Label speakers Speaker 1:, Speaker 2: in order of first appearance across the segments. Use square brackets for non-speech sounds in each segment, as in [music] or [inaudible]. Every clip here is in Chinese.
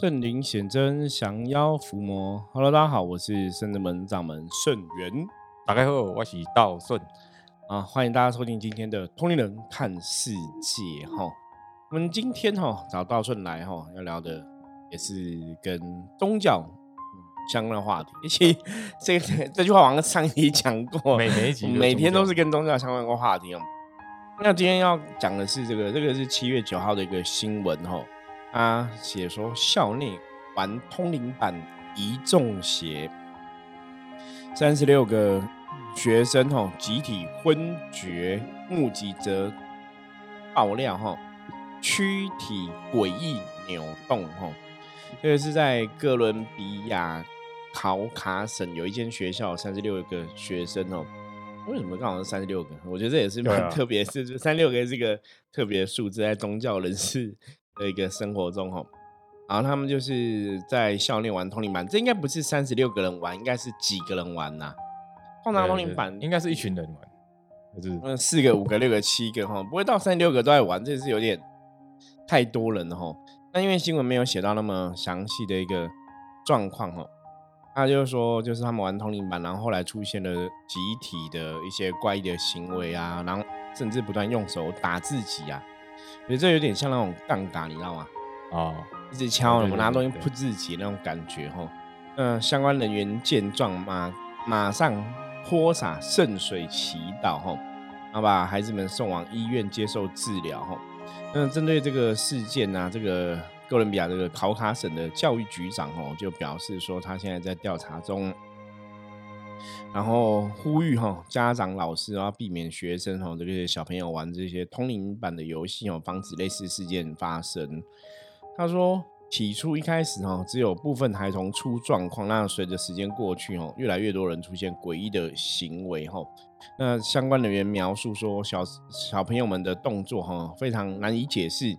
Speaker 1: 圣灵显真，降妖伏魔。Hello，大家好，我是圣智门掌门圣元。
Speaker 2: 大家好，我是道顺
Speaker 1: 啊，欢迎大家收听今天的通灵人看世界哈。我们今天哈找道顺来哈，要聊的也是跟宗教相关的话题。而且 [laughs] 这个这句话我们上一集讲过，
Speaker 2: 每每一集
Speaker 1: 每天都是跟宗教相关的话题哦。那今天要讲的是这个，这个是七月九号的一个新闻哈。他写说校内玩通灵版一中邪，三十六个学生哈集体昏厥，目击者爆料哈躯体诡异扭动哈。这个是在哥伦比亚考卡省有一间学校，三十六个学生哦。为什么刚好是三十六个？我觉得这也是蛮特别，是三六个是一个特别数字，在宗教人士的一个生活中哈。然后他们就是在校内玩通灵板，这应该不是三十六个人玩，应该是几个人玩呐？通常通灵板
Speaker 2: 应该是一群人玩，就是
Speaker 1: 嗯四个、五个、六个、七个哈，不会到三十六个都在玩，这是有点太多人了哈。那因为新闻没有写到那么详细的一个状况哈。那就是说，就是他们玩通灵板，然后后来出现了集体的一些怪异的行为啊，然后甚至不断用手打自己啊，我觉得这有点像那种杠杆，你知道吗？哦，一直敲，我们拿东西扑自己那种感觉哈。嗯，相关人员见状，马马上泼洒圣水祈祷哈，然后把孩子们送往医院接受治疗哈。那，针对这个事件呢，这个。哥伦比亚这个考卡省的教育局长哦，就表示说他现在在调查中，然后呼吁哈家长老师要避免学生哈这些小朋友玩这些通灵版的游戏哦，防止类似事件发生。他说起初一开始哈只有部分孩童出状况，那随着时间过去哦，越来越多人出现诡异的行为哈。那相关人员描述说小小朋友们的动作哈非常难以解释。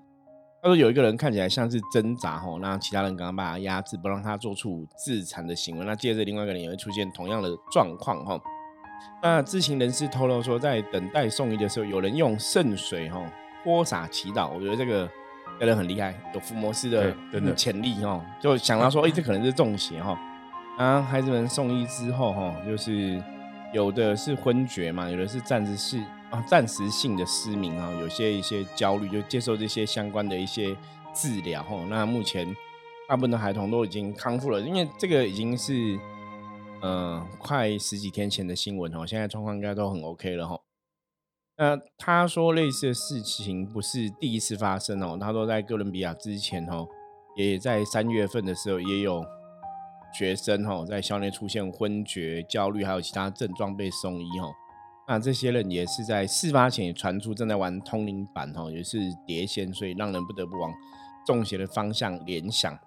Speaker 1: 他说有一个人看起来像是挣扎吼，那其他人刚刚把他压制，不让他做出自残的行为。那接着另外一个人也会出现同样的状况吼。那知情人士透露说，在等待送医的时候，有人用圣水吼泼洒祈祷。我觉得这个这人很厉害，有伏魔师的潜力哦。就想到说，哎，这可能是中邪哈。啊，孩子们送医之后哈，就是有的是昏厥嘛，有的是暂时是。啊，暂时性的失明啊，有些一些焦虑，就接受这些相关的一些治疗哈。那目前大部分的孩童都已经康复了，因为这个已经是呃快十几天前的新闻哦，现在状况应该都很 OK 了哈。那他说类似的事情不是第一次发生哦，他说在哥伦比亚之前哦，也在三月份的时候也有学生哦在校内出现昏厥、焦虑，还有其他症状被送医哦。那这些人也是在事发前也传出正在玩通灵版哦，也是碟仙，所以让人不得不往中邪的方向联想。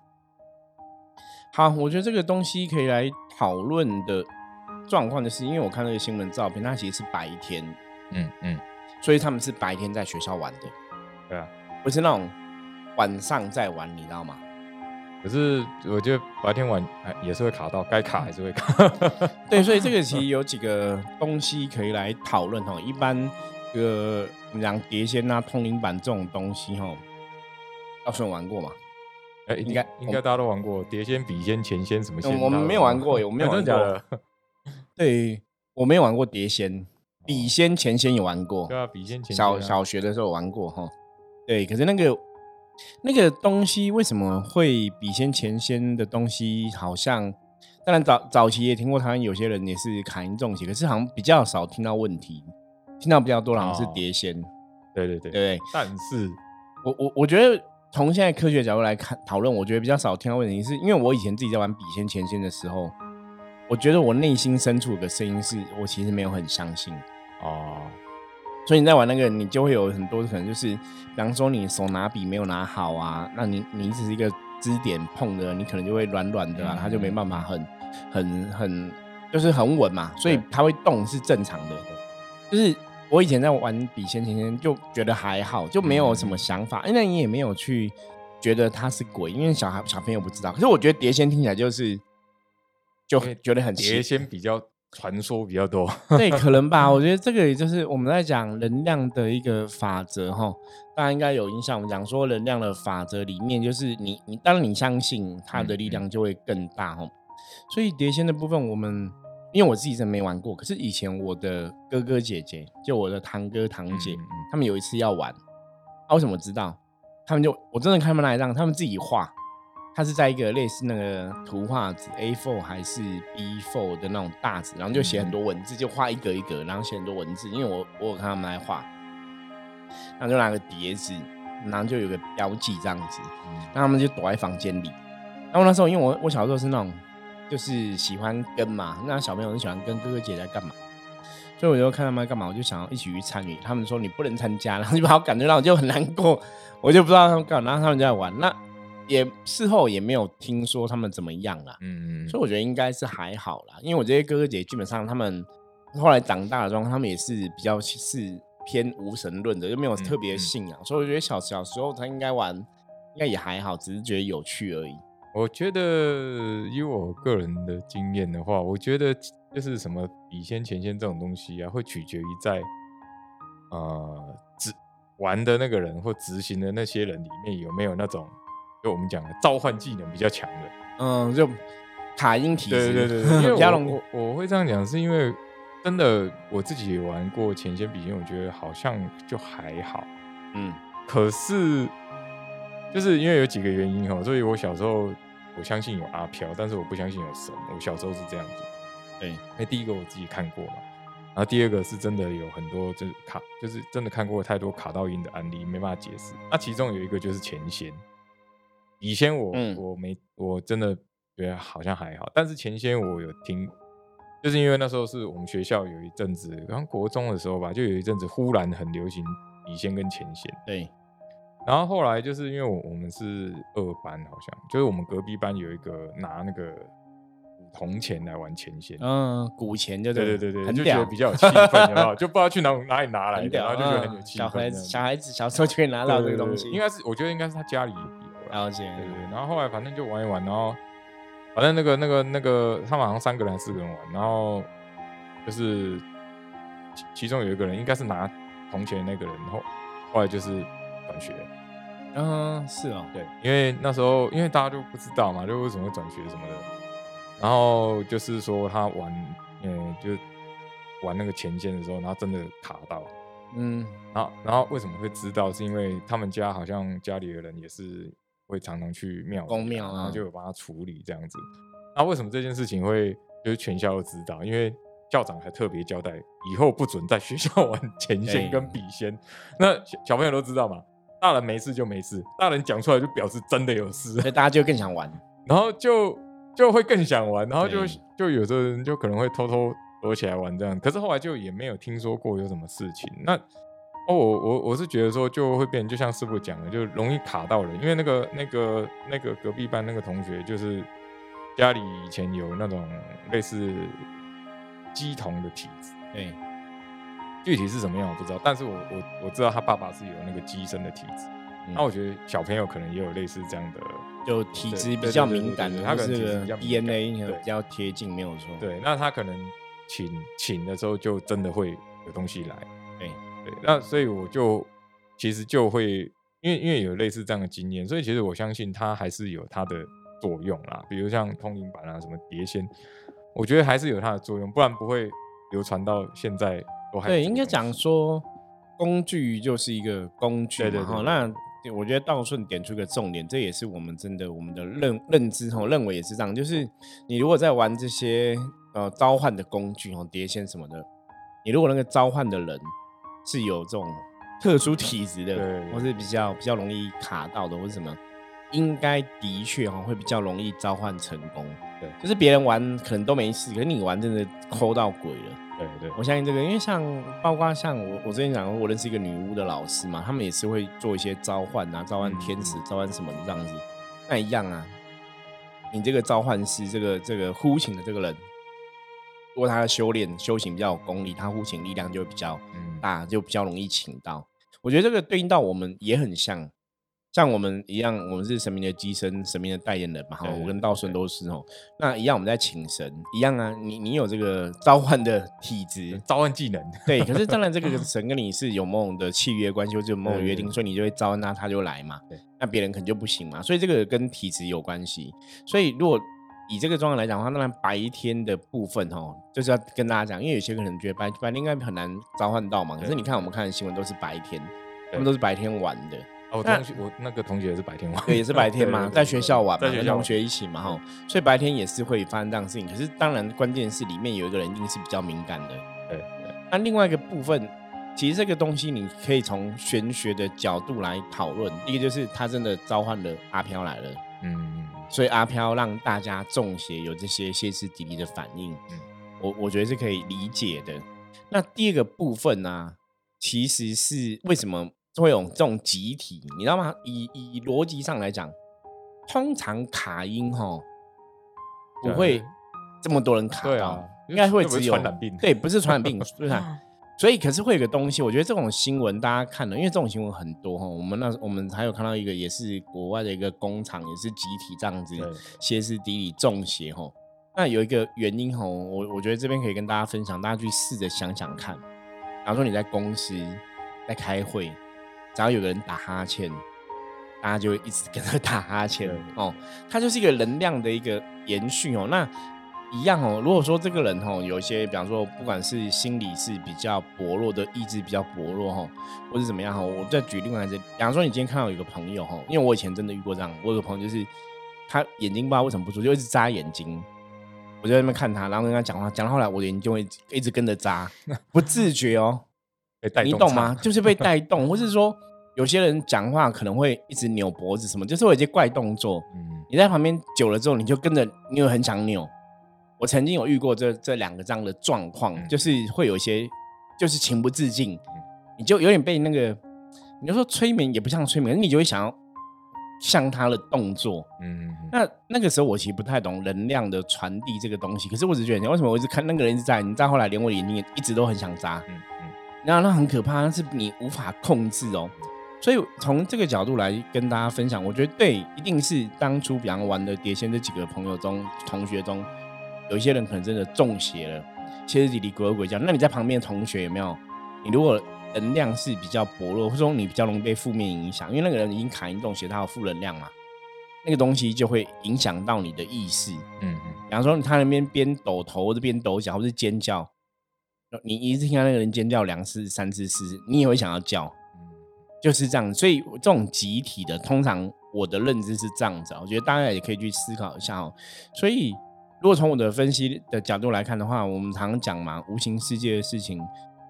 Speaker 1: 好，我觉得这个东西可以来讨论的状况，就是因为我看那个新闻照片，它其实是白天，嗯嗯，所以他们是白天在学校玩的，
Speaker 2: 对啊，
Speaker 1: 不是那种晚上在玩，你知道吗？
Speaker 2: 可是我觉得白天玩也是会卡到，该卡还是会卡。
Speaker 1: 对，所以这个其实有几个东西可以来讨论哈。一般个讲碟仙啊、通灵板这种东西哈，大顺玩过吗？
Speaker 2: 哎，应该应该大家都玩过碟仙、笔仙、前仙什么仙。
Speaker 1: 我们没有玩过，我没有 [laughs] 玩
Speaker 2: 过。[laughs]
Speaker 1: 对，我没有玩过碟仙、笔仙、前仙有玩过。
Speaker 2: 对啊，笔仙、钱
Speaker 1: 小小学的时候玩过哈。对，可是那个。那个东西为什么会比先前先的东西好像？当然早早期也听过，台湾有些人也是卡因中邪，可是好像比较少听到问题，听到比较多好像是碟仙。
Speaker 2: 对对对
Speaker 1: 对。
Speaker 2: 但是，
Speaker 1: 我我我觉得从现在科学角度来看讨论，我觉得比较少听到问题，是因为我以前自己在玩笔仙前仙的时候，我觉得我内心深处有个声音是我其实没有很相信哦。所以你在玩那个，你就会有很多可能，就是比方说你手拿笔没有拿好啊，那你你只是一个支点碰的，你可能就会软软的啊，它就没办法很很很就是很稳嘛，所以它会动是正常的。就是我以前在玩笔仙前前就觉得还好，就没有什么想法，因为你也没有去觉得它是鬼，因为小孩小朋友不知道。可是我觉得碟仙听起来就是就觉得很
Speaker 2: 碟仙比较传说比较多。[laughs]
Speaker 1: 对，可能吧。我觉得这个也就是我们在讲能量的一个法则哈，大家应该有印象。我们讲说能量的法则里面，就是你你当你相信它的力量就会更大哈。所以碟仙的部分，我们因为我自己真没玩过，可是以前我的哥哥姐姐，就我的堂哥堂姐，他们有一次要玩，啊，为什么知道？他们就我真的看他们来让他们自己画。它是在一个类似那个图画纸 A4 还是 B4 的那种大纸，然后就写很多文字，就画一格一格，然后写很多文字。因为我我有看他们来画，然后就拿个碟子，然后就有个标记这样子，那他们就躲在房间里。然后那时候因为我我小时候是那种就是喜欢跟嘛，那小朋友很喜欢跟哥哥姐姐在干嘛，所以我就看他们在干嘛，我就想要一起去参与。他们说你不能参加，然后就把我感觉到，我就很难过，我就不知道他们干嘛，然后他们就在玩那。也事后也没有听说他们怎么样了，嗯嗯，所以我觉得应该是还好啦，因为我这些哥哥姐姐基本上他们后来长大的状况，他们也是比较是偏无神论的，就没有特别信仰，所以我觉得小小时候他应该玩应该也还好，只是觉得有趣而已。
Speaker 2: 我觉得以我个人的经验的话，我觉得就是什么笔仙、前仙这种东西啊，会取决于在呃执玩的那个人或执行的那些人里面有没有那种。就我们讲的召唤技能比较强的，
Speaker 1: 嗯，就卡音体
Speaker 2: 质，对对对对。因为 [laughs] 我我会这样讲，是因为真的我自己玩过前线比肩，我觉得好像就还好，嗯。可是就是因为有几个原因哈，所以我小时候我相信有阿飘，但是我不相信有神。我小时候是这样子，
Speaker 1: 对。
Speaker 2: 那第一个我自己看过嘛，然后第二个是真的有很多就是卡，就是真的看过太多卡到音的案例，没办法解释。那其中有一个就是前线。以前我我没我真的觉得好像还好，但是前些我有听，就是因为那时候是我们学校有一阵子，刚国中的时候吧，就有一阵子忽然很流行笔仙跟前线。
Speaker 1: 对，
Speaker 2: 然后后来就是因为我我们是二班，好像就是我们隔壁班有一个拿那个铜钱来玩前线，
Speaker 1: 嗯，古钱就
Speaker 2: 对对对对，就觉得比较有气氛，然后就不知道去哪哪里拿来的，然后就觉得很有气氛。
Speaker 1: 小孩子小孩子小时候就可以拿到这个东西，
Speaker 2: 应该是我觉得应该是他家里。
Speaker 1: 了。解，
Speaker 2: 对对，然后后来反正就玩一玩，然后反正那个那个那个，他们好像三个人四个人玩，然后就是其其中有一个人应该是拿铜钱那个人，然后后来就是转学，
Speaker 1: 嗯，是哦，
Speaker 2: 对，因为那时候因为大家都不知道嘛，就为什么会转学什么的，然后就是说他玩，嗯，就玩那个前线的时候，然后真的卡到，嗯，然后然后为什么会知道？是因为他们家好像家里的人也是。会常常去庙
Speaker 1: 公庙，
Speaker 2: 然后就有帮他处理这样子。那为什么这件事情会就是全校都知道？因为校长还特别交代，以后不准在学校 [laughs] 玩前线跟笔仙。那小小朋友都知道嘛，大人没事就没事，大人讲出来就表示真的有事，
Speaker 1: 所以大家就更想玩，[laughs]
Speaker 2: 然后就就会更想玩，然后就就有的人就可能会偷偷躲起来玩这样。可是后来就也没有听说过有什么事情。那哦，我我我是觉得说就会变，就像师傅讲的，就容易卡到人，因为那个那个那个隔壁班那个同学，就是家里以前有那种类似鸡童的体质，
Speaker 1: 哎，
Speaker 2: 具体是什么样我不知道，但是我我我知道他爸爸是有那个鸡生的体质，那我觉得小朋友可能也有类似这样的，
Speaker 1: 就体质比较敏感的，他可能 DNA 比较贴近，没有错。
Speaker 2: 对，那他可能请请的时候就真的会有东西来，对。对，那所以我就其实就会，因为因为有类似这样的经验，所以其实我相信它还是有它的作用啦。比如像通灵板啊，什么碟仙，我觉得还是有它的作用，不然不会流传到现在都还。
Speaker 1: 对，应该讲说工具就是一个工具嘛。哈，那我觉得道顺点出一个重点，这也是我们真的我们的认认知哈，认为也是这样，就是你如果在玩这些呃召唤的工具哦，碟仙什么的，你如果那个召唤的人。是有这种特殊体质的，或是比较比较容易卡到的，或是什么，应该的确哈会比较容易召唤成功。
Speaker 2: 对，
Speaker 1: 就是别人玩可能都没事，可是你玩真的抠到鬼了。
Speaker 2: 对对，
Speaker 1: 我相信这个，因为像包括像我我之前讲过，我认识一个女巫的老师嘛，他们也是会做一些召唤啊，召唤天使，召唤什么的这样子。那一样啊，你这个召唤师，这个这个呼请的这个人。如果他的修炼修行比较有功力，他呼请力量就会比较大，就比较容易请到。我觉得这个对应到我们也很像，像我们一样，我们是神明的机身，神明的代言人嘛。哈，我跟道顺都是哦。那一样，我们在请神一样啊。你你有这个召唤的体质，
Speaker 2: 召唤技能。
Speaker 1: 对，可是当然这个 [laughs] 神跟你是有某种的契约关系，或者有某种约定，所以你就会召唤他，他就来嘛。那别人可能就不行嘛。所以这个跟体质有关系。所以如果以这个状况来讲的话，当然白天的部分哦，就是要跟大家讲，因为有些可能觉得白白天应该很难召唤到嘛。可是你看我们看的新闻都是白天，他们都是白天玩的。
Speaker 2: 我同学，我那个同学也是白天玩，
Speaker 1: 对，也是白天嘛，[laughs] 在学校玩嘛，跟同学一起嘛，哈，所以白天也是会发生这样的事情。可是当然，关键是里面有一个人一定是比较敏感的，
Speaker 2: 对。
Speaker 1: 那另外一个部分，其实这个东西你可以从玄学的角度来讨论。一个就是他真的召唤了阿飘来了，嗯，所以阿飘让大家中邪，有这些歇斯底里的反应，嗯，我我觉得是可以理解的。那第二个部分呢，其实是为什么？会有这种集体，你知道吗？以以逻辑上来讲，通常卡音哈不会这么多人卡到，应该会只有
Speaker 2: 传染病，
Speaker 1: 对，不是传染病，对吧？[laughs] 所以可是会有个东西，我觉得这种新闻大家看了，因为这种新闻很多哈。我们那我们还有看到一个，也是国外的一个工厂，也是集体这样子歇斯底里中邪哈。那有一个原因哈，我我觉得这边可以跟大家分享，大家去试着想想看。假如说你在公司在开会。只要有个人打哈欠，大家就会一直跟他打哈欠哦。它就是一个能量的一个延续哦。那一样哦。如果说这个人哦，有一些，比方说，不管是心理是比较薄弱的，意志比较薄弱哈，或是怎么样哈，我再举另外一个，比方说，你今天看到有个朋友哈，因为我以前真的遇过这样，我有个朋友就是他眼睛不知道为什么不出，就一直眨眼睛，我就在那边看他，然后跟他讲话，讲到后来我的眼睛会一直跟着眨，[laughs] 不自觉哦。你懂吗？就是被带动，[laughs] 或是说有些人讲话可能会一直扭脖子什么，就是有一些怪动作。嗯，你在旁边久了之后，你就跟着，你又很想扭。我曾经有遇过这这两个这样的状况，就是会有一些就是情不自禁，你就有点被那个，你就说催眠也不像催眠，你就会想要像他的动作。嗯，那那个时候我其实不太懂能量的传递这个东西，可是我只觉得，为什么我一直看那个人一直在？你再后来连我眼睛也一直都很想眨。嗯嗯。那那很可怕，那是你无法控制哦。所以从这个角度来跟大家分享，我觉得对，一定是当初比方玩的碟仙这几个朋友中、同学中，有一些人可能真的中邪了，歇斯底里、鬼鬼叫。那你在旁边的同学有没有？你如果能量是比较薄弱，或者说你比较容易被负面影响，因为那个人已经卡因中邪，他有负能量嘛，那个东西就会影响到你的意识。嗯嗯。比方说他那边边抖头或者边抖脚或是尖叫。你一直听到那个人尖叫两次、三次、四次，你也会想要叫，就是这样。所以这种集体的，通常我的认知是这样子。我觉得大家也可以去思考一下哦。所以，如果从我的分析的角度来看的话，我们常常讲嘛，无形世界的事情，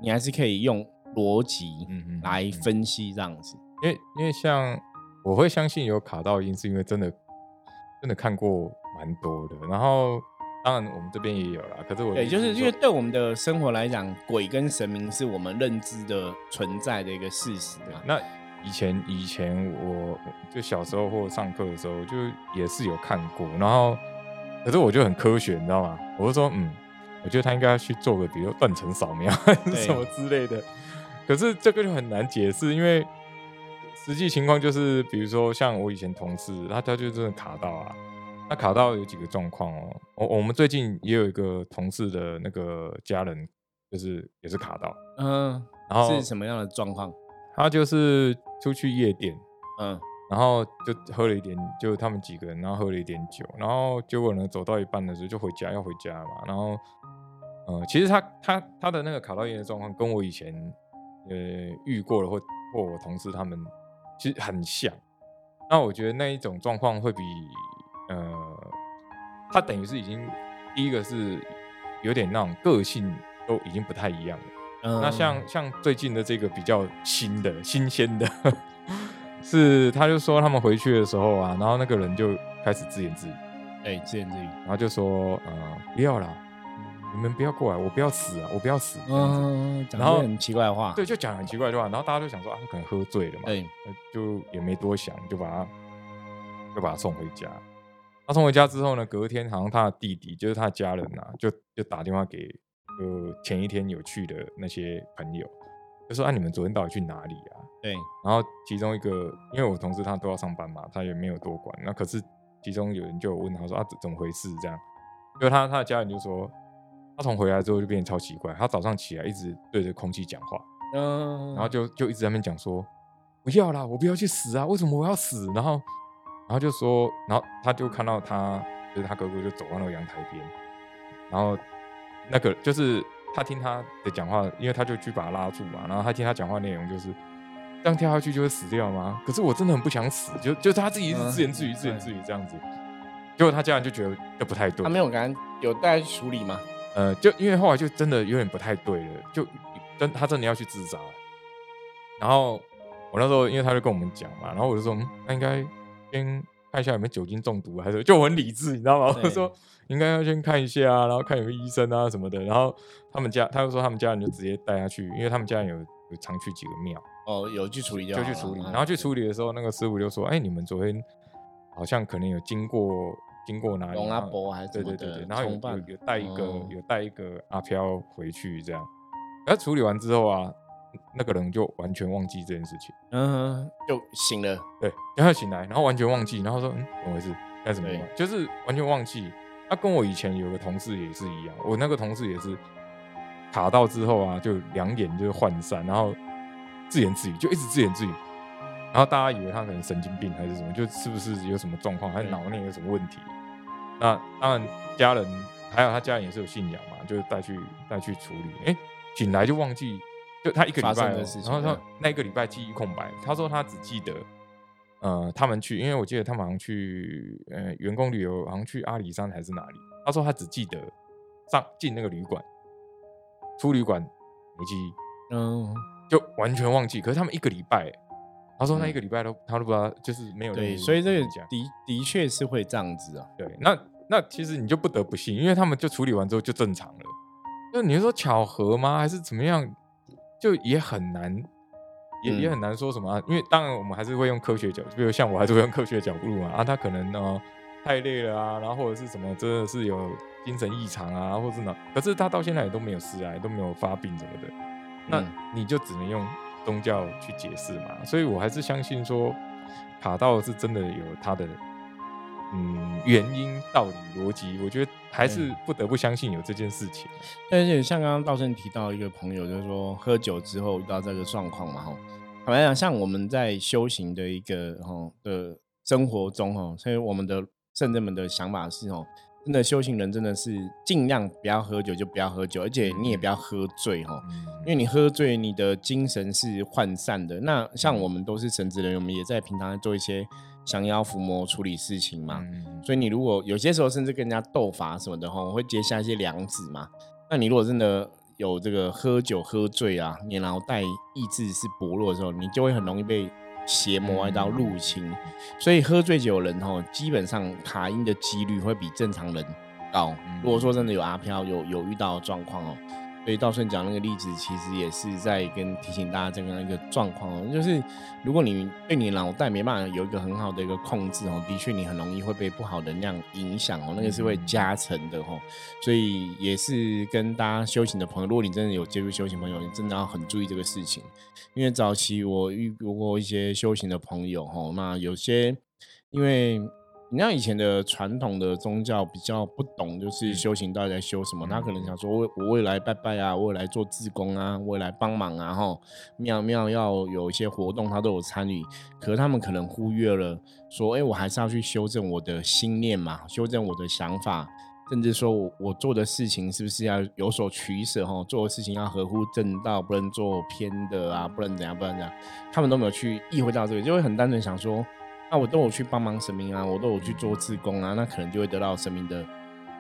Speaker 1: 你还是可以用逻辑来分析这样子。
Speaker 2: 因为，因为像我会相信有卡到音，是因为真的真的看过蛮多的，然后。当然，我们这边也有啦。可是我
Speaker 1: 对，就是因为对我们的生活来讲，鬼跟神明是我们认知的存在的一个事实嘛。
Speaker 2: 那以前以前我就小时候或上课的时候，就也是有看过。然后，可是我就很科学，你知道吗？我就说，嗯，我觉得他应该要去做个，比如断层扫描 [laughs] 什么之类的。可是这个就很难解释，因为实际情况就是，比如说像我以前同事，他他就真的卡到啊。那卡到有几个状况哦，我我们最近也有一个同事的那个家人，就是也是卡到，
Speaker 1: 嗯，然后是什么样的状况？
Speaker 2: 他就是出去夜店，嗯，然后就喝了一点，就他们几个人，然后喝了一点酒，然后结果呢，走到一半的时候就回家要回家嘛，然后，呃，其实他他他的那个卡到烟的状况跟我以前呃遇过了或或我同事他们其实很像，那我觉得那一种状况会比。呃，他等于是已经第一个是有点那种个性都已经不太一样了。那像像最近的这个比较新的新鲜的，是他就说他们回去的时候啊，然后那个人就开始自言自语，
Speaker 1: 哎，自言自语，
Speaker 2: 然后就说呃不要啦，你们不要过来，我不要死啊，我不要死。嗯，
Speaker 1: 然后很奇怪的话，
Speaker 2: 对，就讲很奇怪的话，然后大家就想说啊，他可能喝醉了嘛，对，就也没多想，就把他就把他送回家。他送回家之后呢，隔天好像他的弟弟，就是他的家人呐，就就打电话给呃前一天有去的那些朋友，就说啊，你们昨天到底去哪里啊？
Speaker 1: 对。
Speaker 2: 然后其中一个，因为我同事他都要上班嘛，他也没有多管。那可是其中有人就问他说啊，怎么回事？这样，因为他他的家人就说，他从回来之后就变得超奇怪，他早上起来一直对着空气讲话，嗯，然后就就一直在那边讲说，不要啦，我不要去死啊，为什么我要死？然后然后就说，然后他就看到他就是他哥哥就走到那个阳台边，然后那个就是。他听他的讲话，因为他就去把他拉住嘛，然后他听他讲话内容就是这样跳下去就会死掉吗？可是我真的很不想死，就就他自己一直自言自语、自言自语这样子，结果他家人就觉得这不太对。
Speaker 1: 他没有跟有带去处理吗？
Speaker 2: 呃，就因为后来就真的有点不太对了，就真他真的要去自杀。然后我那时候因为他就跟我们讲嘛，然后我就说那应该先看一下有没有酒精中毒，还是就很理智，你知道吗？[laughs] 我说。应该要先看一下啊，然后看有没有医生啊什么的。然后他们家，他就说他们家人就直接带他去，因为他们家人有有常去几个庙。
Speaker 1: 哦，有去处理
Speaker 2: 就去处理。然后去处理的时候，那个师傅就说：“哎，你们昨天好像可能有经过经过哪里？
Speaker 1: 龙阿伯还是
Speaker 2: 对对对对，然后有有带一个有带一个阿飘回去这样。然后处理完之后啊，那个人就完全忘记这件事情，
Speaker 1: 嗯，就醒了。
Speaker 2: 对，然后醒来，然后完全忘记，然后说嗯，怎么回事？干什么？就是完全忘记。”他跟我以前有个同事也是一样，我那个同事也是卡到之后啊，就两眼就是涣散，然后自言自语，就一直自言自语，然后大家以为他可能神经病还是什么，就是不是有什么状况，还是脑内有什么问题？那当然，家人还有他家人也是有信仰嘛，就是带去带去处理。哎，醒来就忘记，就他一个礼拜，然后他那一个礼拜记忆空白，他说他只记得。呃，他们去，因为我记得他们好像去，呃，员工旅游，好像去阿里山还是哪里。他说他只记得上进那个旅馆，出旅馆没记忆，嗯，就完全忘记。可是他们一个礼拜，他说那一个礼拜都他都不知道，就是没有。
Speaker 1: 对，所以这个的的确是会这样子啊。
Speaker 2: 对，那那其实你就不得不信，因为他们就处理完之后就正常了。那你说巧合吗？还是怎么样？就也很难。也也很难说什么啊，因为当然我们还是会用科学角，比如像我还是会用科学角度嘛啊，他可能呢太累了啊，然后或者是什么真的是有精神异常啊，或者是哪，可是他到现在也都没有死啊，都没有发病什么的，那你就只能用宗教去解释嘛，所以我还是相信说卡道是真的有他的嗯原因、道理、逻辑，我觉得还是不得不相信有这件事情。
Speaker 1: 而且像刚刚道生提到一个朋友，就是说喝酒之后遇到这个状况嘛，哈。坦白讲，像我们在修行的一个哈的生活中哈，所以我们的圣人们的想法是哦，真的修行人真的是尽量不要喝酒就不要喝酒，而且你也不要喝醉哈，因为你喝醉，你的精神是涣散的。那像我们都是神职人员，我们也在平常做一些降妖伏魔处理事情嘛，所以你如果有些时候甚至跟人家斗法什么的哈，会结下一些梁子嘛。那你如果真的有这个喝酒喝醉啊，你脑袋意志是薄弱的时候，你就会很容易被邪魔一道入侵。所以喝醉酒人吼，基本上卡音的几率会比正常人高。如果说真的有阿飘有有遇到状况哦。所以道顺讲那个例子，其实也是在跟提醒大家这样一个状况哦，就是如果你对你脑袋没办法有一个很好的一个控制哦，的确你很容易会被不好能量影响哦，那个是会加成的哦。所以也是跟大家修行的朋友，如果你真的有接触修行朋友，你真的要很注意这个事情，因为早期我遇过一些修行的朋友哈，那有些因为。你像以前的传统的宗教比较不懂，就是修行到底在修什么？他可能想说，我我未来拜拜啊，我来做志工啊，我来帮忙啊，哈，庙庙要有一些活动，他都有参与。可是他们可能忽略了，说，哎，我还是要去修正我的心念嘛，修正我的想法，甚至说我我做的事情是不是要有所取舍？哈，做的事情要合乎正道，不能做偏的啊，不能怎样，不能怎样。他们都没有去意会到这个，就会很单纯想说。那我都有去帮忙神明啊，我都有去做自工啊，那可能就会得到神明的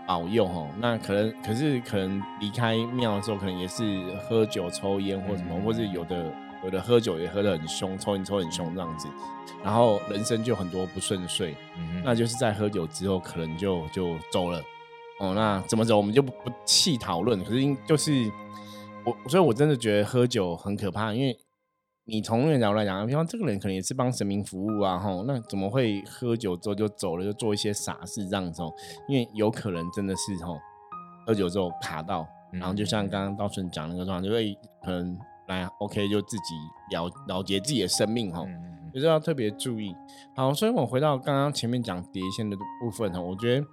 Speaker 1: 保佑哦。那可能可是可能离开庙的时候，可能也是喝酒抽烟或什么，或是有的有的喝酒也喝得很凶，抽烟抽很凶这样子，然后人生就很多不顺遂，那就是在喝酒之后可能就就走了哦。那怎么走我们就不不细讨论，可是就是我所以，我真的觉得喝酒很可怕，因为。你从那个角度来讲，比方这个人可能也是帮神明服务啊，吼，那怎么会喝酒之后就走了，就做一些傻事这样子？哦因为有可能真的是吼，喝酒之后卡到，然后就像刚刚道顺讲那个状况，就会可能来 OK 就自己了了结自己的生命吼，就是要特别注意。好，所以我回到刚刚前面讲碟仙的部分哈，我觉得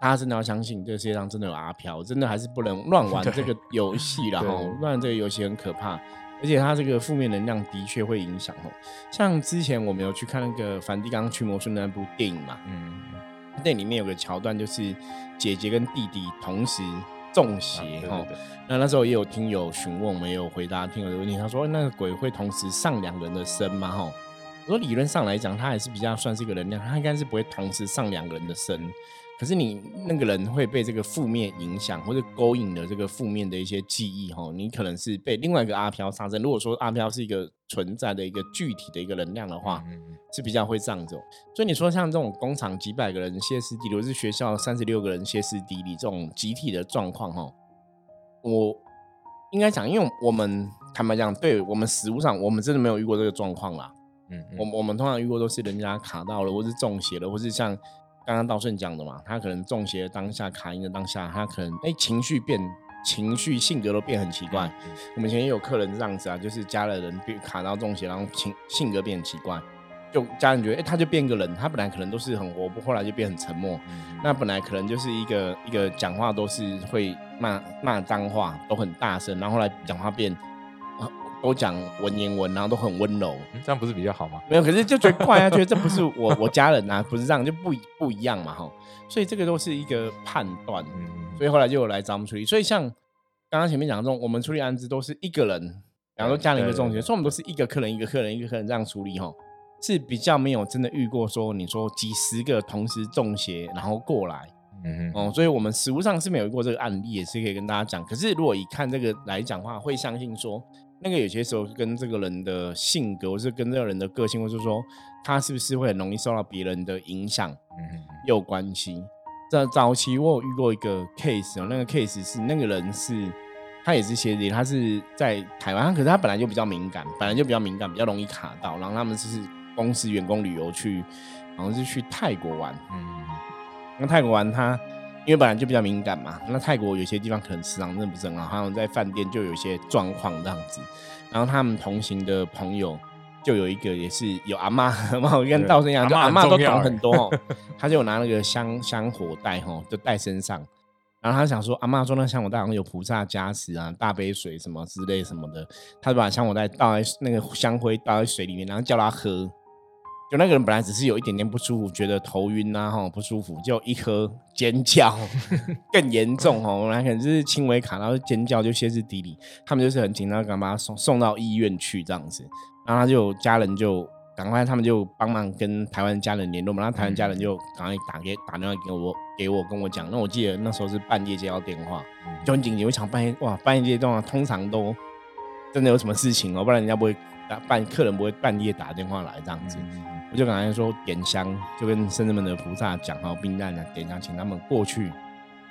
Speaker 1: 大家真的要相信这个世界上真的有阿飘，真的还是不能乱玩 [laughs] 这个游戏了哈，乱这个游戏很可怕，而且它这个负面能量的确会影响哦。像之前我们有去看那个梵蒂冈驱魔术那部电影嘛，嗯，那里面有个桥段就是姐姐跟弟弟同时。中邪哈，那那时候也有听友询问，我们也有回答听友的问题。他说：“那个鬼会同时上两个人的身吗？”哈，我说理论上来讲，它还是比较算是一个能量，它应该是不会同时上两个人的身。可是你那个人会被这个负面影响，或者勾引的这个负面的一些记忆，哈，你可能是被另外一个阿飘上身。如果说阿飘是一个存在的一个具体的一个能量的话，是比较会这样子。所以你说像这种工厂几百个人歇斯底里，或是学校三十六个人歇斯底里这种集体的状况，哈，我应该讲，因为我们坦白讲，对我们实物上，我们真的没有遇过这个状况啦。嗯，我我们通常遇过都是人家卡到了，或是中邪了，或是像。刚刚道顺讲的嘛，他可能中邪当下卡音的当下，他可能哎情绪变，情绪性格都变很奇怪。我们以前也有客人这样子啊，就是家的人变卡到中邪，然后情性格变很奇怪，就家人觉得哎他就变个人，他本来可能都是很活泼，后来就变很沉默。那本来可能就是一个一个讲话都是会骂骂脏话，都很大声，然后后来讲话变。都讲文言文，然后都很温柔，
Speaker 2: 这样不是比较好吗？
Speaker 1: 没有，可是就觉得怪啊，觉得这不是我 [laughs] 我家人啊，不是这样就不不一样嘛哈。所以这个都是一个判断，所以后来就有来找我们处理。所以像刚刚前面讲的这种，我们处理案子都是一个人，然后家里一个中介，所以我们都是一个客人一个客人一个客人这样处理哈，是比较没有真的遇过说你说几十个同时中邪然后过来，嗯哦，所以我们实物上是没有遇过这个案例，也是可以跟大家讲。可是如果以看这个来讲话，会相信说。那个有些时候跟这个人的性格，或是跟这个人的个性，或是说他是不是会很容易受到别人的影响，嗯，有关系。在早期我有遇过一个 case 哦，那个 case 是那个人是他也是鞋子，他是在台湾，可是他本来就比较敏感，本来就比较敏感，比较容易卡到。然后他们是公司员工旅游去，好像是去泰国玩，嗯，那泰国玩他。因为本来就比较敏感嘛，那泰国有些地方可能磁场真的不是很好，好像在饭店就有一些状况这样子。然后他们同行的朋友就有一个也是有阿妈，[laughs] 我跟道生一样，就阿妈都懂很多哦。[laughs] 他就拿那个香香火袋哈，就带身上。然后他想说，阿妈说那香火袋好像有菩萨加持啊，大杯水什么之类什么的，他就把香火袋倒在那个香灰倒在水里面，然后叫他喝。就那个人本来只是有一点点不舒服，觉得头晕啊，哈不舒服，就一颗尖叫，[laughs] 更严重哦，本来可能是轻微卡然后尖叫就歇斯底里，他们就是很紧张，赶把他送送到医院去这样子，然后他就家人就赶快，他们就帮忙跟台湾家人联络嘛，然后台湾家人就赶快打给打电话给我，给我跟我讲，那我记得那时候是半夜接到电话，就很紧急，我想半夜哇半夜接电话通常都真的有什么事情哦，不然人家不会半客人不会半夜打电话来这样子。我就刚才说点香，就跟圣人们的菩萨讲哈，冰难呢点香，请他们过去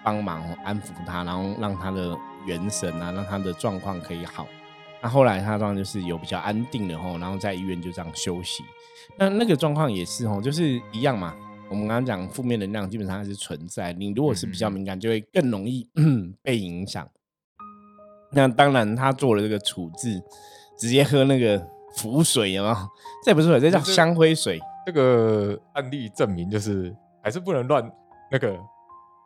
Speaker 1: 帮忙安抚他，然后让他的元神啊，让他的状况可以好。那后来他状况就是有比较安定的吼，然后在医院就这样休息。那那个状况也是吼，就是一样嘛。我们刚刚讲负面能量基本上还是存在，你如果是比较敏感，就会更容易 [clears throat] 被影响。那当然他做了这个处置，直接喝那个。浮水有吗？[laughs] 这不是水，这叫香灰水。
Speaker 2: 这个案例证明就是还是不能乱那个，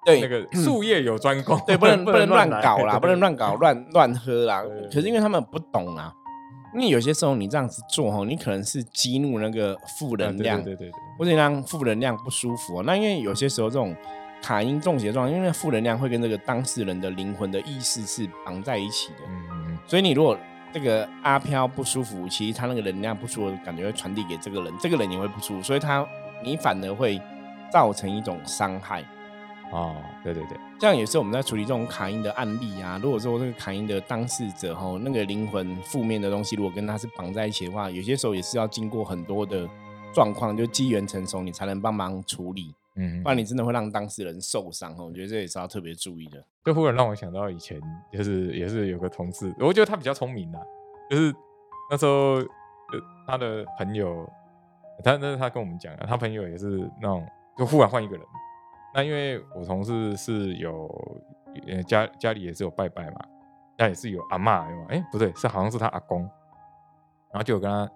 Speaker 1: 对，
Speaker 2: 那个术业有专攻，[laughs]
Speaker 1: 对，[laughs] 不能不能乱搞啦，不能乱搞乱乱喝啦。可是因为他们不懂啊，因为有些时候你这样子做哈，你可能是激怒那个负能量，
Speaker 2: 对对对，
Speaker 1: 或者让负能量不舒服。那因为有些时候这种卡因中邪状，因为负能量会跟这个当事人的灵魂的意识是绑在一起的，嗯所以你如果。这个阿飘不舒服，其实他那个能量不舒服，感觉会传递给这个人，这个人也会不舒服，所以他你反而会造成一种伤害。
Speaker 2: 哦，对对对，
Speaker 1: 这样也是我们在处理这种卡因的案例啊。如果说这个卡因的当事者吼，那个灵魂负面的东西，如果跟他是绑在一起的话，有些时候也是要经过很多的状况，就机缘成熟，你才能帮忙处理。嗯，不然你真的会让当事人受伤哦。我觉得这也是要特别注意的。
Speaker 2: 这忽然让我想到以前，就是也是有个同事，我觉得他比较聪明的，就是那时候呃他的朋友，他那是他跟我们讲的，他朋友也是那种就忽然换一个人。那因为我同事是有呃家家里也是有拜拜嘛，那也是有阿妈，哎，不对，是好像是他阿公，然后就有跟他，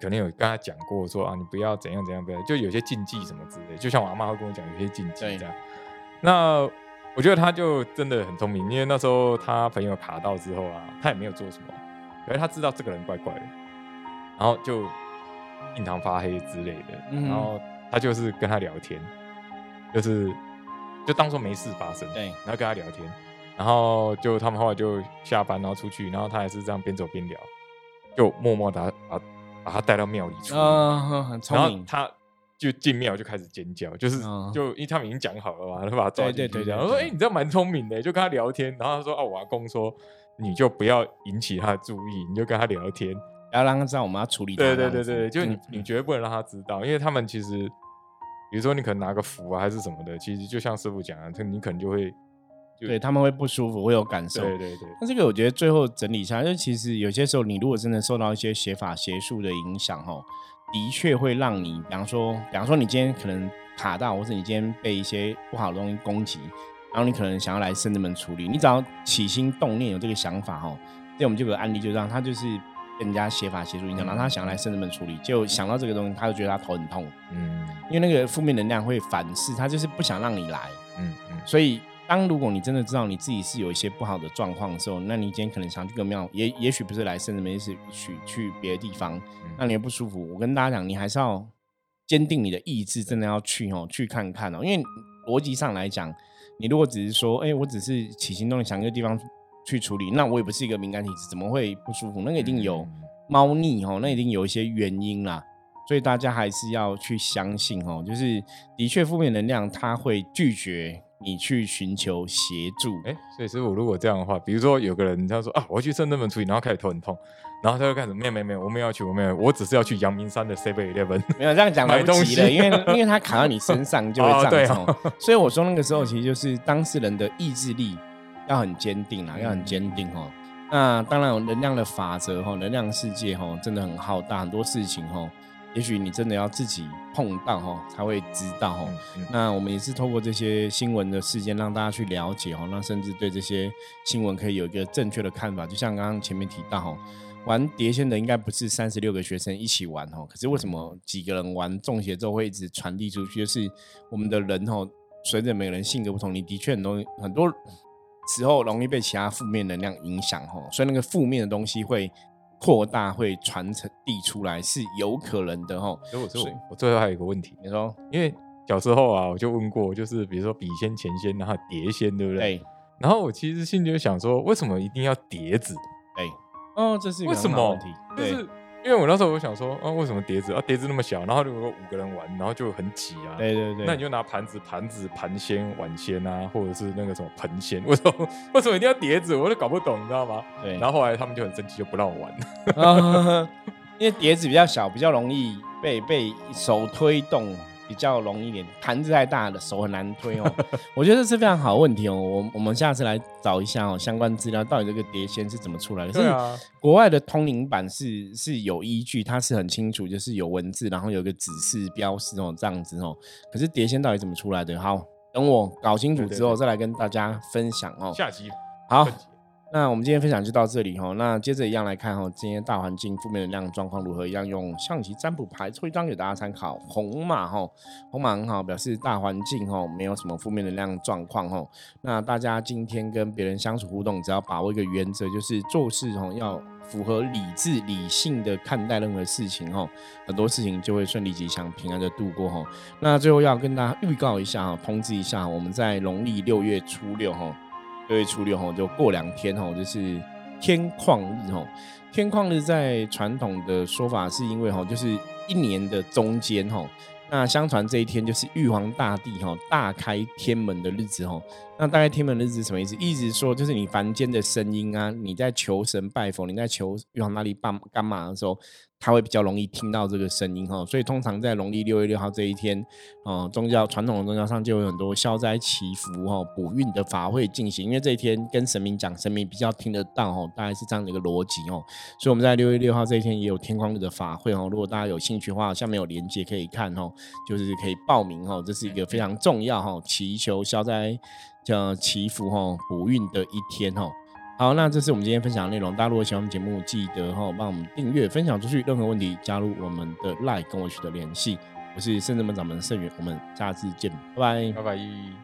Speaker 2: 可能有跟他讲过说啊，你不要怎样怎样，不要，就有些禁忌什么之类，就像我阿妈会跟我讲有些禁忌这样。那我觉得他就真的很聪明，因为那时候他朋友卡到之后啊，他也没有做什么，可是他知道这个人怪怪的，然后就印堂发黑之类的，然后他就是跟他聊天，就是就当做没事发生，
Speaker 1: 对，
Speaker 2: 然后跟他聊天。然后就他们后来就下班，然后出去，然后他还是这样边走边聊，就默默的把把他带到庙里去。
Speaker 1: 啊，很聪明。
Speaker 2: 他就进庙就开始尖叫，就是就因为他们已经讲好了嘛，他把他抓进去。我说：“哎，你这蛮聪明的。”就跟他聊天，然后他说：“哦，我阿公说，你就不要引起他的注意，你就跟他聊天，
Speaker 1: 不要让他知道我们要处理。”
Speaker 2: 对对对对，就你你绝对不能让他知道，因为他们其实，比如说你可能拿个符啊还是什么的，其实就像师傅讲的，你可能就会。
Speaker 1: 对他们会不舒服，会有感受。
Speaker 2: 对对对。
Speaker 1: 那这个我觉得最后整理一下，就其实有些时候你如果真的受到一些邪法邪术的影响，哈，的确会让你，比方说，比方说你今天可能卡到，或者你今天被一些不好的东西攻击，然后你可能想要来圣子门处理，你只要起心动念有这个想法，哈，这我们就有个案例，就让他就是被人家写法邪术影响，然后他想要来圣子门处理，就想到这个东西，他就觉得他头很痛，嗯，因为那个负面能量会反噬，他就是不想让你来，嗯嗯，所以。当如果你真的知道你自己是有一些不好的状况的时候，那你今天可能想去个庙，也也许不是来圣人门，是去去别的地方，那你不舒服。我跟大家讲，你还是要坚定你的意志，真的要去哦，去看看哦。因为逻辑上来讲，你如果只是说，哎，我只是起心动念想一个地方去处理，那我也不是一个敏感体质，怎么会不舒服？那个一定有猫腻哦，那一定有一些原因啦。所以大家还是要去相信哦，就是的确负面能量它会拒绝。你去寻求协助，
Speaker 2: 哎，所以师傅，如果这样的话，比如说有个人他说啊，我要去圣德门处理，然后开始头很痛，然后他就开始没有没有没有，我没有要去，我没有，我只是要去阳明山的 Seven Eleven，
Speaker 1: 没有这样讲来不及了，因为 [laughs] 因为他卡到你身上就会这样子，所以我说那个时候其实就是当事人的意志力要很坚定啊，要很坚定哦。那当然有能量的法则哈，能量世界哈真的很浩大，很多事情哈。也许你真的要自己碰到哈，才会知道哈。那我们也是透过这些新闻的事件，让大家去了解哈。那甚至对这些新闻可以有一个正确的看法。就像刚刚前面提到哈，玩碟仙的应该不是三十六个学生一起玩哈。可是为什么几个人玩中邪之后会一直传递出去？就是我们的人哈，随着每个人性格不同，你的确很多很多时候容易被其他负面能量影响哈。所以那个负面的东西会。扩大会传承递出来是有可能的哈。
Speaker 2: 所以我最后还有一个问题，
Speaker 1: 你说，
Speaker 2: 因为小时候啊，我就问过，就是比如说笔仙、钱仙，然后碟仙，对不对？
Speaker 1: 对。
Speaker 2: 然后我其实心里就想说，为什么一定要碟子？
Speaker 1: 哎，哦，这是
Speaker 2: 为什么
Speaker 1: 问题？
Speaker 2: 对。因为我那时候我想说，啊，为什么碟子啊碟子那么小，然后如果五个人玩，然后就很挤啊。
Speaker 1: 对对对。
Speaker 2: 那你就拿盘子、盘子、盘仙、碗仙啊，或者是那个什么盆仙，为什么为什么一定要碟子？我都搞不懂，你知道吗？
Speaker 1: 对。
Speaker 2: 然后后来他们就很生气，就不让我玩。[laughs]
Speaker 1: 因为碟子比较小，比较容易被被手推动。比较容易点，盘子太大的手很难推哦。[laughs] 我觉得这是非常好的问题哦。我我们下次来找一下哦，相关资料到底这个碟仙是怎么出来的？
Speaker 2: 是啊，
Speaker 1: 国外的通灵版是是有依据，它是很清楚，就是有文字，然后有个指示标识哦，这样子哦。可是碟仙到底怎么出来的？好，等我搞清楚之后再来跟大家分享哦。
Speaker 2: 下集
Speaker 1: 好。那我们今天分享就到这里哈。那接着一样来看哈，今天大环境负面能量状况如何？一样用象棋占卜牌抽一张给大家参考。红马哈，红马很好，表示大环境哈没有什么负面能量状况哈。那大家今天跟别人相处互动，只要把握一个原则，就是做事哈要符合理智理性的看待任何事情哈，很多事情就会顺利吉祥平安的度过哈。那最后要跟大家预告一下哈，通知一下，我们在农历六月初六哈。六月初六吼，就过两天吼，就是天旷日吼。天旷日在传统的说法是因为吼，就是一年的中间吼。那相传这一天就是玉皇大帝吼大开天门的日子吼。那大概天门的日子什么意思？意思说就是你凡间的声音啊，你在求神拜佛，你在求玉皇大帝办干嘛的时候。他会比较容易听到这个声音哈，所以通常在农历六月六号这一天，哦，宗教传统的宗教上就有很多消灾祈福哈、补运的法会进行，因为这一天跟神明讲，神明比较听得到哈，大概是这样的一个逻辑哦。所以我们在六月六号这一天也有天光日的法会哦，如果大家有兴趣的话，下面有连接可以看哦，就是可以报名哦，这是一个非常重要哈，祈求消灾、叫祈福哈、补运的一天哦。好，那这是我们今天分享的内容。大家如果喜欢我们节目，记得哈帮我们订阅、分享出去。任何问题，加入我们的 Line 跟我取得联系。我是圣智门掌门盛元，我们下次见，拜拜，
Speaker 2: 拜拜。